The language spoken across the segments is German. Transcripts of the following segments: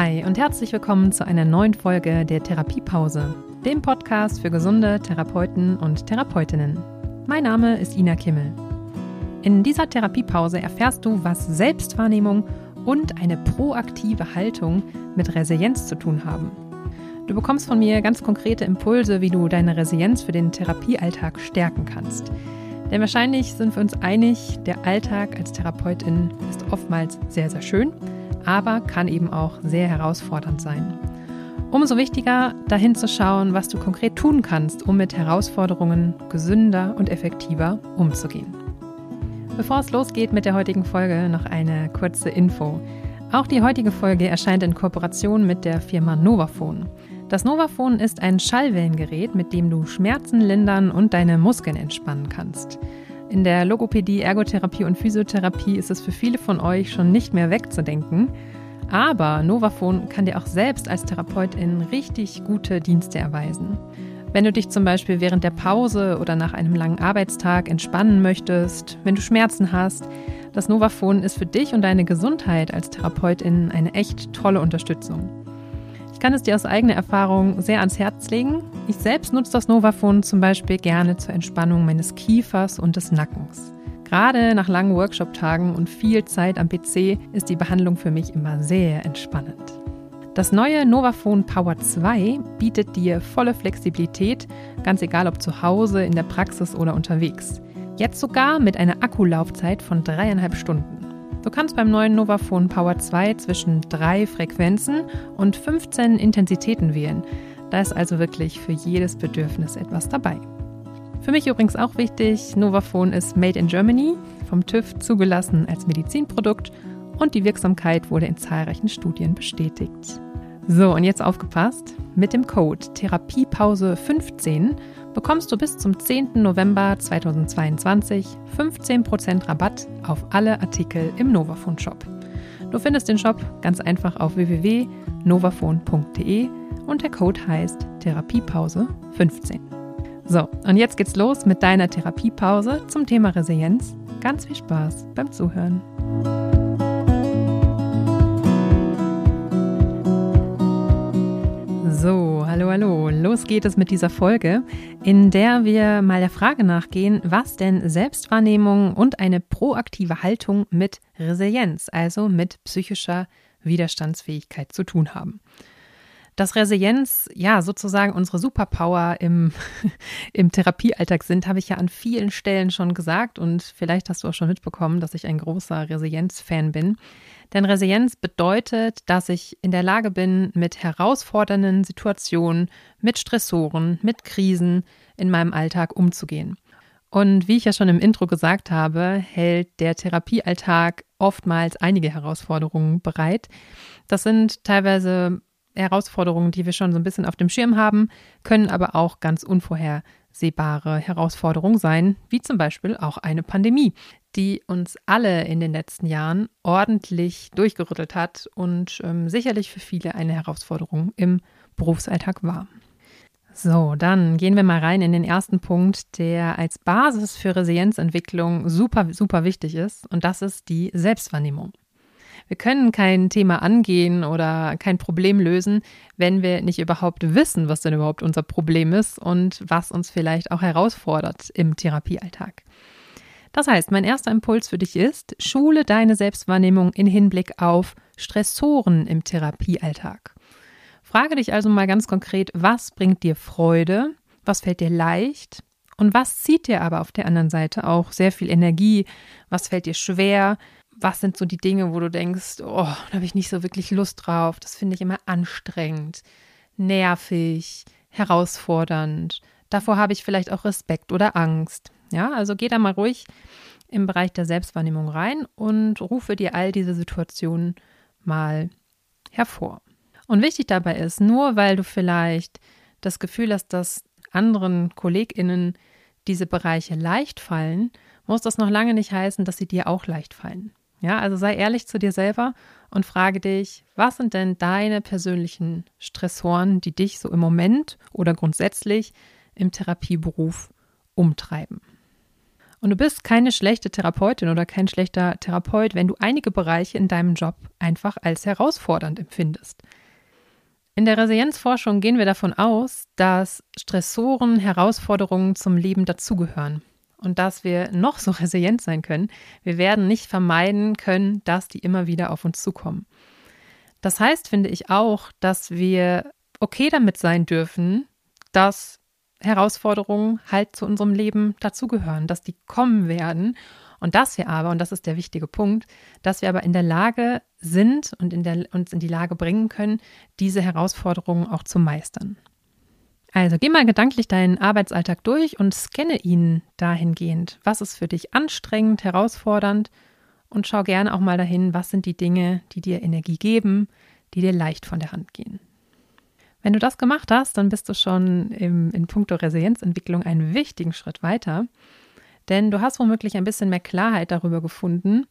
Hi und herzlich willkommen zu einer neuen Folge der Therapiepause, dem Podcast für gesunde Therapeuten und Therapeutinnen. Mein Name ist Ina Kimmel. In dieser Therapiepause erfährst du, was Selbstwahrnehmung und eine proaktive Haltung mit Resilienz zu tun haben. Du bekommst von mir ganz konkrete Impulse, wie du deine Resilienz für den Therapiealltag stärken kannst. Denn wahrscheinlich sind wir uns einig, der Alltag als Therapeutin ist oftmals sehr, sehr schön, aber kann eben auch sehr herausfordernd sein. Umso wichtiger, dahin zu schauen, was du konkret tun kannst, um mit Herausforderungen gesünder und effektiver umzugehen. Bevor es losgeht mit der heutigen Folge, noch eine kurze Info. Auch die heutige Folge erscheint in Kooperation mit der Firma Novaphone. Das Novaphone ist ein Schallwellengerät, mit dem du Schmerzen lindern und deine Muskeln entspannen kannst. In der Logopädie, Ergotherapie und Physiotherapie ist es für viele von euch schon nicht mehr wegzudenken. Aber Novaphone kann dir auch selbst als Therapeutin richtig gute Dienste erweisen. Wenn du dich zum Beispiel während der Pause oder nach einem langen Arbeitstag entspannen möchtest, wenn du Schmerzen hast, das Novaphone ist für dich und deine Gesundheit als Therapeutin eine echt tolle Unterstützung. Ich kann es dir aus eigener Erfahrung sehr ans Herz legen. Ich selbst nutze das Novaphone zum Beispiel gerne zur Entspannung meines Kiefers und des Nackens. Gerade nach langen Workshop-Tagen und viel Zeit am PC ist die Behandlung für mich immer sehr entspannend. Das neue Novaphone Power 2 bietet dir volle Flexibilität, ganz egal ob zu Hause, in der Praxis oder unterwegs. Jetzt sogar mit einer Akkulaufzeit von dreieinhalb Stunden. Du kannst beim neuen Novaphone Power 2 zwischen drei Frequenzen und 15 Intensitäten wählen. Da ist also wirklich für jedes Bedürfnis etwas dabei. Für mich übrigens auch wichtig, Novaphone ist Made in Germany, vom TÜV zugelassen als Medizinprodukt und die Wirksamkeit wurde in zahlreichen Studien bestätigt. So, und jetzt aufgepasst. Mit dem Code Therapiepause15 bekommst du bis zum 10. November 2022 15% Rabatt auf alle Artikel im Novafone Shop. Du findest den Shop ganz einfach auf www.novafone.de und der Code heißt Therapiepause15. So, und jetzt geht's los mit deiner Therapiepause zum Thema Resilienz. Ganz viel Spaß beim Zuhören. So, hallo, hallo. Los geht es mit dieser Folge, in der wir mal der Frage nachgehen, was denn Selbstwahrnehmung und eine proaktive Haltung mit Resilienz, also mit psychischer Widerstandsfähigkeit zu tun haben. Dass Resilienz ja sozusagen unsere Superpower im, im Therapiealltag sind, habe ich ja an vielen Stellen schon gesagt und vielleicht hast du auch schon mitbekommen, dass ich ein großer Resilienz-Fan bin. Denn Resilienz bedeutet, dass ich in der Lage bin, mit herausfordernden Situationen, mit Stressoren, mit Krisen in meinem Alltag umzugehen. Und wie ich ja schon im Intro gesagt habe, hält der Therapiealltag oftmals einige Herausforderungen bereit. Das sind teilweise Herausforderungen, die wir schon so ein bisschen auf dem Schirm haben, können aber auch ganz unvorhersehbare Herausforderungen sein, wie zum Beispiel auch eine Pandemie, die uns alle in den letzten Jahren ordentlich durchgerüttelt hat und ähm, sicherlich für viele eine Herausforderung im Berufsalltag war. So, dann gehen wir mal rein in den ersten Punkt, der als Basis für Resilienzentwicklung super, super wichtig ist, und das ist die Selbstwahrnehmung. Wir können kein Thema angehen oder kein Problem lösen, wenn wir nicht überhaupt wissen, was denn überhaupt unser Problem ist und was uns vielleicht auch herausfordert im Therapiealltag. Das heißt, mein erster Impuls für dich ist, schule deine Selbstwahrnehmung in Hinblick auf Stressoren im Therapiealltag. Frage dich also mal ganz konkret, was bringt dir Freude, was fällt dir leicht und was zieht dir aber auf der anderen Seite auch sehr viel Energie, was fällt dir schwer, was sind so die Dinge, wo du denkst, oh, da habe ich nicht so wirklich Lust drauf, das finde ich immer anstrengend, nervig, herausfordernd, davor habe ich vielleicht auch Respekt oder Angst. Ja, also geh da mal ruhig im Bereich der Selbstwahrnehmung rein und rufe dir all diese Situationen mal hervor. Und wichtig dabei ist, nur weil du vielleicht das Gefühl hast, dass anderen KollegInnen diese Bereiche leicht fallen, muss das noch lange nicht heißen, dass sie dir auch leicht fallen. Ja, also sei ehrlich zu dir selber und frage dich, was sind denn deine persönlichen Stressoren, die dich so im Moment oder grundsätzlich im Therapieberuf umtreiben? Und du bist keine schlechte Therapeutin oder kein schlechter Therapeut, wenn du einige Bereiche in deinem Job einfach als herausfordernd empfindest. In der Resilienzforschung gehen wir davon aus, dass Stressoren, Herausforderungen zum Leben dazugehören und dass wir noch so resilient sein können. Wir werden nicht vermeiden können, dass die immer wieder auf uns zukommen. Das heißt, finde ich auch, dass wir okay damit sein dürfen, dass Herausforderungen halt zu unserem Leben dazugehören, dass die kommen werden und dass wir aber, und das ist der wichtige Punkt, dass wir aber in der Lage sind und in der, uns in die Lage bringen können, diese Herausforderungen auch zu meistern. Also geh mal gedanklich deinen Arbeitsalltag durch und scanne ihn dahingehend. Was ist für dich anstrengend, herausfordernd? Und schau gerne auch mal dahin, was sind die Dinge, die dir Energie geben, die dir leicht von der Hand gehen. Wenn du das gemacht hast, dann bist du schon im, in puncto Resilienzentwicklung einen wichtigen Schritt weiter. Denn du hast womöglich ein bisschen mehr Klarheit darüber gefunden,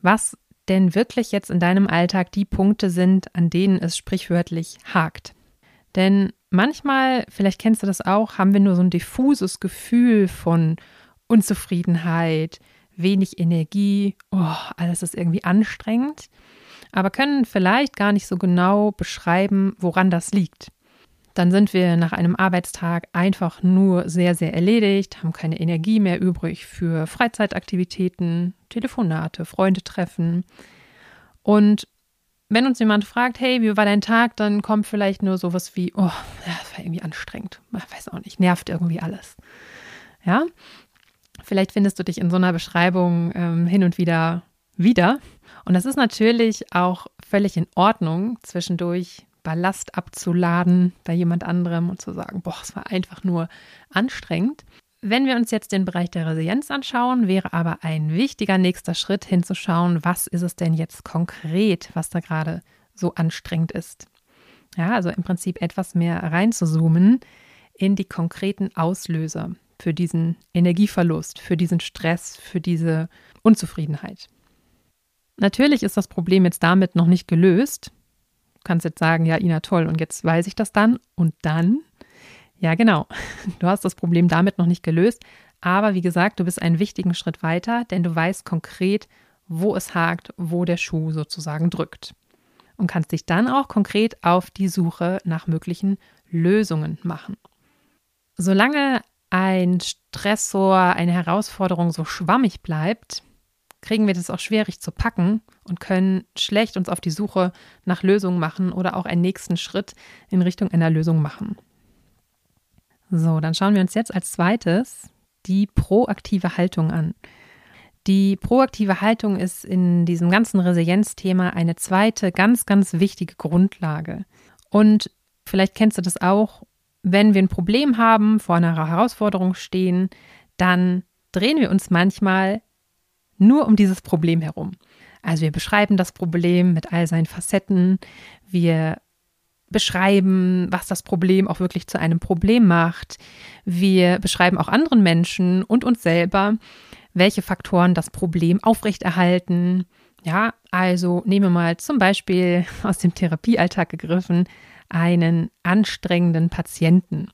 was denn wirklich jetzt in deinem Alltag die Punkte sind, an denen es sprichwörtlich hakt. Denn manchmal, vielleicht kennst du das auch, haben wir nur so ein diffuses Gefühl von Unzufriedenheit, wenig Energie, oh, alles ist irgendwie anstrengend, aber können vielleicht gar nicht so genau beschreiben, woran das liegt. Dann sind wir nach einem Arbeitstag einfach nur sehr, sehr erledigt, haben keine Energie mehr übrig für Freizeitaktivitäten, Telefonate, Freunde treffen. Und wenn uns jemand fragt, hey, wie war dein Tag, dann kommt vielleicht nur sowas wie, oh, das war irgendwie anstrengend. Ich weiß auch nicht, nervt irgendwie alles. Ja, vielleicht findest du dich in so einer Beschreibung ähm, hin und wieder wieder. Und das ist natürlich auch völlig in Ordnung, zwischendurch Ballast abzuladen bei jemand anderem und zu sagen, boah, es war einfach nur anstrengend. Wenn wir uns jetzt den Bereich der Resilienz anschauen, wäre aber ein wichtiger nächster Schritt hinzuschauen, was ist es denn jetzt konkret, was da gerade so anstrengend ist. Ja, also im Prinzip etwas mehr reinzuzoomen in die konkreten Auslöser für diesen Energieverlust, für diesen Stress, für diese Unzufriedenheit. Natürlich ist das Problem jetzt damit noch nicht gelöst, kannst jetzt sagen, ja, Ina, toll, und jetzt weiß ich das dann. Und dann, ja, genau, du hast das Problem damit noch nicht gelöst. Aber wie gesagt, du bist einen wichtigen Schritt weiter, denn du weißt konkret, wo es hakt, wo der Schuh sozusagen drückt. Und kannst dich dann auch konkret auf die Suche nach möglichen Lösungen machen. Solange ein Stressor, eine Herausforderung so schwammig bleibt, kriegen wir das auch schwierig zu packen und können schlecht uns auf die Suche nach Lösungen machen oder auch einen nächsten Schritt in Richtung einer Lösung machen. So, dann schauen wir uns jetzt als zweites die proaktive Haltung an. Die proaktive Haltung ist in diesem ganzen Resilienzthema eine zweite ganz, ganz wichtige Grundlage. Und vielleicht kennst du das auch, wenn wir ein Problem haben, vor einer Herausforderung stehen, dann drehen wir uns manchmal nur um dieses Problem herum. Also wir beschreiben das Problem mit all seinen Facetten. Wir beschreiben, was das Problem auch wirklich zu einem Problem macht. Wir beschreiben auch anderen Menschen und uns selber, welche Faktoren das Problem aufrechterhalten. Ja, also nehmen wir mal zum Beispiel aus dem Therapiealltag gegriffen einen anstrengenden Patienten,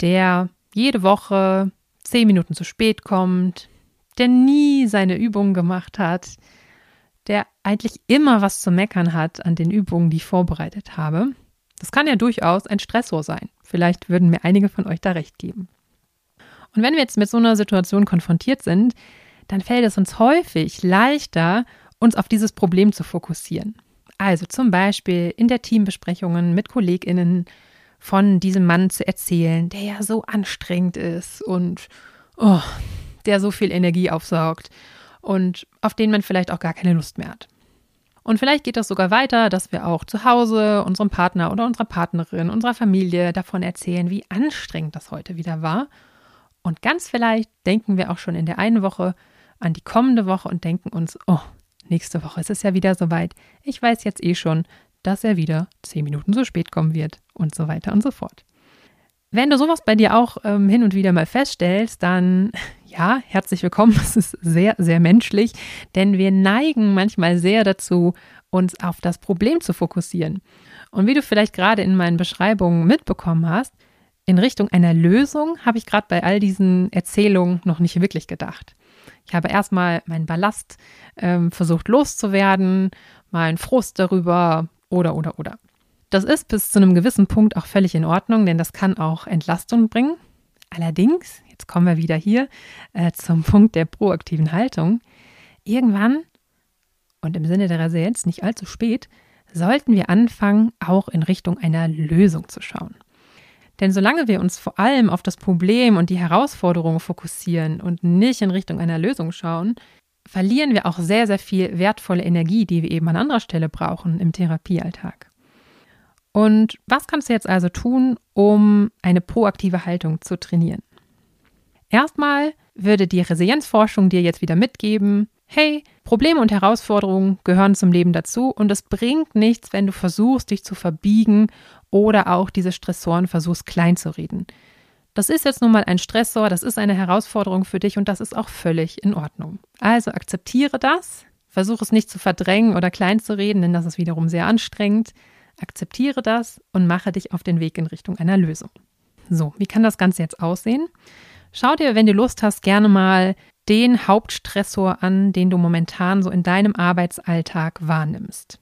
der jede Woche zehn Minuten zu spät kommt, der nie seine Übungen gemacht hat, der eigentlich immer was zu meckern hat an den Übungen, die ich vorbereitet habe. Das kann ja durchaus ein Stressor sein. Vielleicht würden mir einige von euch da recht geben. Und wenn wir jetzt mit so einer Situation konfrontiert sind, dann fällt es uns häufig leichter, uns auf dieses Problem zu fokussieren. Also zum Beispiel in der Teambesprechungen mit KollegInnen von diesem Mann zu erzählen, der ja so anstrengend ist und oh, der so viel Energie aufsaugt und auf den man vielleicht auch gar keine Lust mehr hat. Und vielleicht geht das sogar weiter, dass wir auch zu Hause unserem Partner oder unserer Partnerin, unserer Familie davon erzählen, wie anstrengend das heute wieder war. Und ganz vielleicht denken wir auch schon in der einen Woche an die kommende Woche und denken uns, oh, nächste Woche ist es ja wieder soweit. Ich weiß jetzt eh schon, dass er wieder zehn Minuten zu spät kommen wird und so weiter und so fort. Wenn du sowas bei dir auch ähm, hin und wieder mal feststellst, dann ja, herzlich willkommen. Es ist sehr, sehr menschlich, denn wir neigen manchmal sehr dazu, uns auf das Problem zu fokussieren. Und wie du vielleicht gerade in meinen Beschreibungen mitbekommen hast, in Richtung einer Lösung habe ich gerade bei all diesen Erzählungen noch nicht wirklich gedacht. Ich habe erstmal meinen Ballast ähm, versucht loszuwerden, meinen Frust darüber oder, oder, oder. Das ist bis zu einem gewissen Punkt auch völlig in Ordnung, denn das kann auch Entlastung bringen. Allerdings, jetzt kommen wir wieder hier äh, zum Punkt der proaktiven Haltung. Irgendwann, und im Sinne der Resilienz nicht allzu spät, sollten wir anfangen, auch in Richtung einer Lösung zu schauen. Denn solange wir uns vor allem auf das Problem und die Herausforderungen fokussieren und nicht in Richtung einer Lösung schauen, verlieren wir auch sehr, sehr viel wertvolle Energie, die wir eben an anderer Stelle brauchen im Therapiealltag. Und was kannst du jetzt also tun, um eine proaktive Haltung zu trainieren? Erstmal würde die Resilienzforschung dir jetzt wieder mitgeben, hey, Probleme und Herausforderungen gehören zum Leben dazu und es bringt nichts, wenn du versuchst, dich zu verbiegen oder auch diese Stressoren versuchst klein zu reden. Das ist jetzt nun mal ein Stressor, das ist eine Herausforderung für dich und das ist auch völlig in Ordnung. Also akzeptiere das, versuche es nicht zu verdrängen oder klein zu reden, denn das ist wiederum sehr anstrengend. Akzeptiere das und mache dich auf den Weg in Richtung einer Lösung. So, wie kann das Ganze jetzt aussehen? Schau dir, wenn du Lust hast, gerne mal den Hauptstressor an, den du momentan so in deinem Arbeitsalltag wahrnimmst.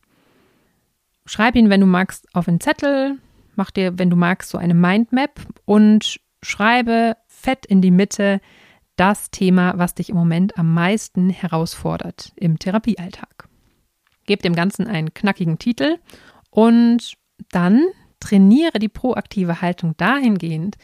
Schreib ihn, wenn du magst, auf einen Zettel, mach dir, wenn du magst, so eine Mindmap und schreibe fett in die Mitte das Thema, was dich im Moment am meisten herausfordert im Therapiealltag. Gib dem Ganzen einen knackigen Titel und dann trainiere die proaktive Haltung dahingehend,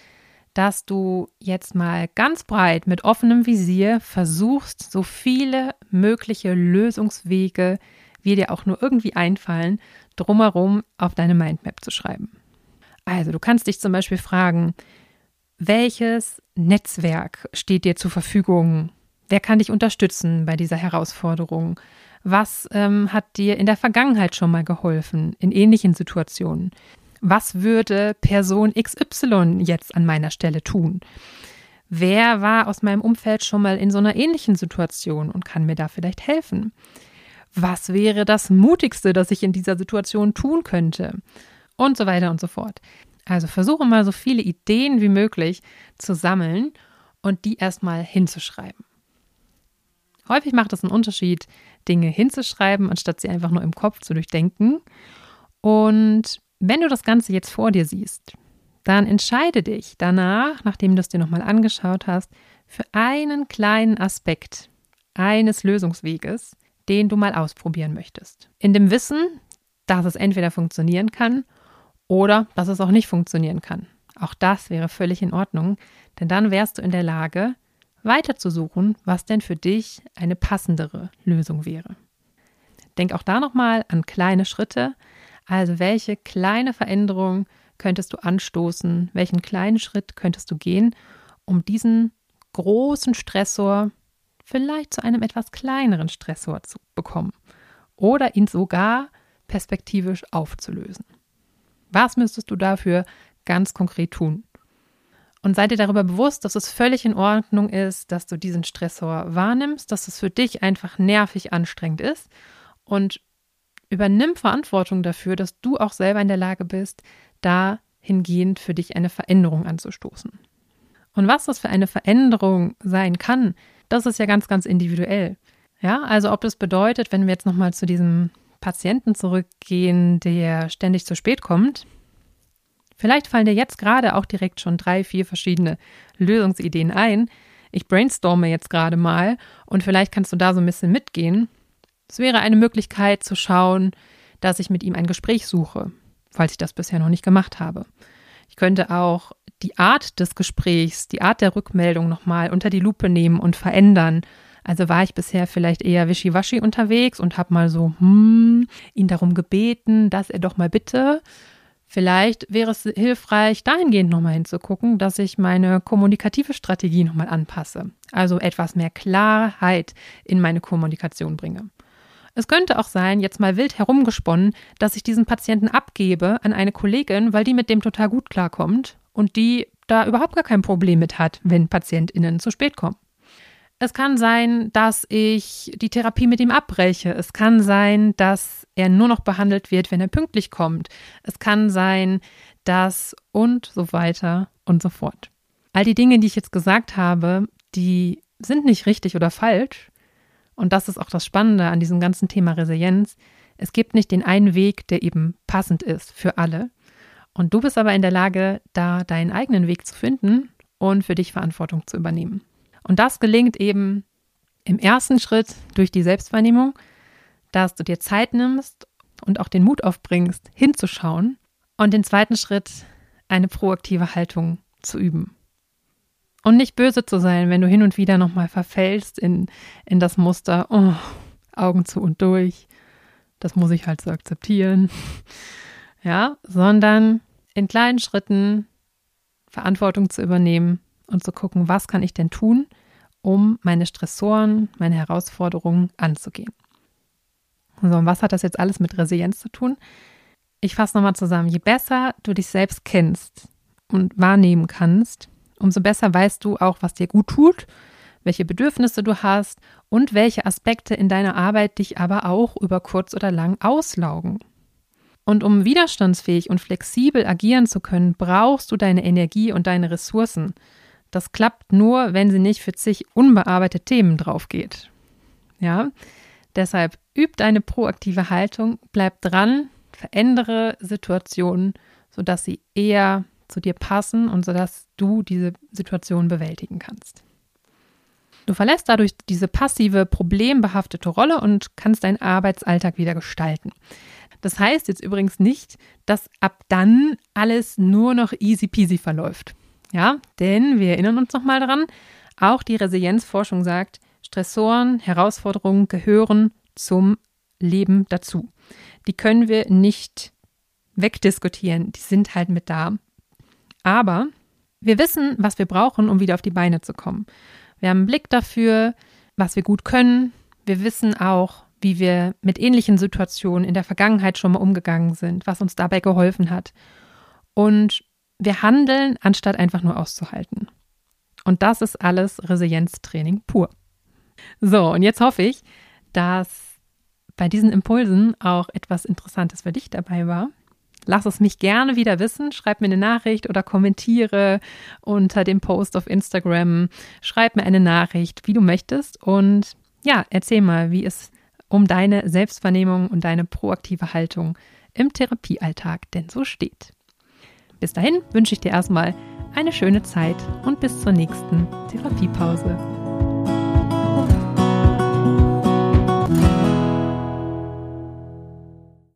dass du jetzt mal ganz breit mit offenem Visier versuchst, so viele mögliche Lösungswege, wie dir auch nur irgendwie einfallen, drumherum auf deine Mindmap zu schreiben. Also du kannst dich zum Beispiel fragen, welches Netzwerk steht dir zur Verfügung? Wer kann dich unterstützen bei dieser Herausforderung? Was ähm, hat dir in der Vergangenheit schon mal geholfen, in ähnlichen Situationen? Was würde Person XY jetzt an meiner Stelle tun? Wer war aus meinem Umfeld schon mal in so einer ähnlichen Situation und kann mir da vielleicht helfen? Was wäre das Mutigste, das ich in dieser Situation tun könnte? Und so weiter und so fort. Also versuche mal so viele Ideen wie möglich zu sammeln und die erstmal hinzuschreiben. Häufig macht es einen Unterschied, Dinge hinzuschreiben, anstatt sie einfach nur im Kopf zu durchdenken. Und wenn du das Ganze jetzt vor dir siehst, dann entscheide dich danach, nachdem du es dir nochmal angeschaut hast, für einen kleinen Aspekt eines Lösungsweges, den du mal ausprobieren möchtest. In dem Wissen, dass es entweder funktionieren kann oder dass es auch nicht funktionieren kann. Auch das wäre völlig in Ordnung, denn dann wärst du in der Lage, weiterzusuchen, was denn für dich eine passendere Lösung wäre. Denk auch da nochmal an kleine Schritte. Also welche kleine Veränderung könntest du anstoßen? Welchen kleinen Schritt könntest du gehen, um diesen großen Stressor vielleicht zu einem etwas kleineren Stressor zu bekommen oder ihn sogar perspektivisch aufzulösen? Was müsstest du dafür ganz konkret tun? Und sei dir darüber bewusst, dass es völlig in Ordnung ist, dass du diesen Stressor wahrnimmst, dass es für dich einfach nervig anstrengend ist und übernimm Verantwortung dafür, dass du auch selber in der Lage bist, dahingehend für dich eine Veränderung anzustoßen. Und was das für eine Veränderung sein kann, das ist ja ganz, ganz individuell. Ja, also ob das bedeutet, wenn wir jetzt nochmal zu diesem Patienten zurückgehen, der ständig zu spät kommt, vielleicht fallen dir jetzt gerade auch direkt schon drei, vier verschiedene Lösungsideen ein. Ich brainstorme jetzt gerade mal und vielleicht kannst du da so ein bisschen mitgehen. Es wäre eine Möglichkeit zu schauen, dass ich mit ihm ein Gespräch suche, falls ich das bisher noch nicht gemacht habe. Ich könnte auch die Art des Gesprächs, die Art der Rückmeldung nochmal unter die Lupe nehmen und verändern also war ich bisher vielleicht eher wischiwaschi unterwegs und habe mal so, hm, ihn darum gebeten, dass er doch mal bitte. Vielleicht wäre es hilfreich, dahingehend nochmal hinzugucken, dass ich meine kommunikative Strategie nochmal anpasse. Also etwas mehr Klarheit in meine Kommunikation bringe. Es könnte auch sein, jetzt mal wild herumgesponnen, dass ich diesen Patienten abgebe an eine Kollegin, weil die mit dem total gut klarkommt und die da überhaupt gar kein Problem mit hat, wenn PatientInnen zu spät kommen. Es kann sein, dass ich die Therapie mit ihm abbreche. Es kann sein, dass er nur noch behandelt wird, wenn er pünktlich kommt. Es kann sein, dass und so weiter und so fort. All die Dinge, die ich jetzt gesagt habe, die sind nicht richtig oder falsch. Und das ist auch das Spannende an diesem ganzen Thema Resilienz. Es gibt nicht den einen Weg, der eben passend ist für alle. Und du bist aber in der Lage, da deinen eigenen Weg zu finden und für dich Verantwortung zu übernehmen. Und das gelingt eben im ersten Schritt durch die Selbstwahrnehmung, dass du dir Zeit nimmst und auch den Mut aufbringst, hinzuschauen. Und den zweiten Schritt, eine proaktive Haltung zu üben. Und nicht böse zu sein, wenn du hin und wieder nochmal verfällst in, in das Muster, oh, Augen zu und durch, das muss ich halt so akzeptieren. Ja, sondern in kleinen Schritten Verantwortung zu übernehmen und zu gucken, was kann ich denn tun, um meine Stressoren, meine Herausforderungen anzugehen. So, und was hat das jetzt alles mit Resilienz zu tun? Ich fasse nochmal zusammen. Je besser du dich selbst kennst und wahrnehmen kannst, umso besser weißt du auch, was dir gut tut, welche Bedürfnisse du hast und welche Aspekte in deiner Arbeit dich aber auch über kurz oder lang auslaugen. Und um widerstandsfähig und flexibel agieren zu können, brauchst du deine Energie und deine Ressourcen. Das klappt nur, wenn sie nicht für zig unbearbeitete Themen drauf geht. Ja, deshalb üb deine proaktive Haltung, bleib dran, verändere Situationen, sodass sie eher zu dir passen und sodass du diese Situation bewältigen kannst. Du verlässt dadurch diese passive, problembehaftete Rolle und kannst deinen Arbeitsalltag wieder gestalten. Das heißt jetzt übrigens nicht, dass ab dann alles nur noch easy peasy verläuft. Ja, denn wir erinnern uns nochmal daran, auch die Resilienzforschung sagt, Stressoren, Herausforderungen gehören zum Leben dazu. Die können wir nicht wegdiskutieren, die sind halt mit da. Aber wir wissen, was wir brauchen, um wieder auf die Beine zu kommen. Wir haben einen Blick dafür, was wir gut können. Wir wissen auch, wie wir mit ähnlichen Situationen in der Vergangenheit schon mal umgegangen sind, was uns dabei geholfen hat. Und wir handeln, anstatt einfach nur auszuhalten. Und das ist alles Resilienztraining pur. So, und jetzt hoffe ich, dass bei diesen Impulsen auch etwas Interessantes für dich dabei war. Lass es mich gerne wieder wissen. Schreib mir eine Nachricht oder kommentiere unter dem Post auf Instagram. Schreib mir eine Nachricht, wie du möchtest. Und ja, erzähl mal, wie es um deine Selbstvernehmung und deine proaktive Haltung im Therapiealltag denn so steht. Bis dahin wünsche ich dir erstmal eine schöne Zeit und bis zur nächsten Therapiepause.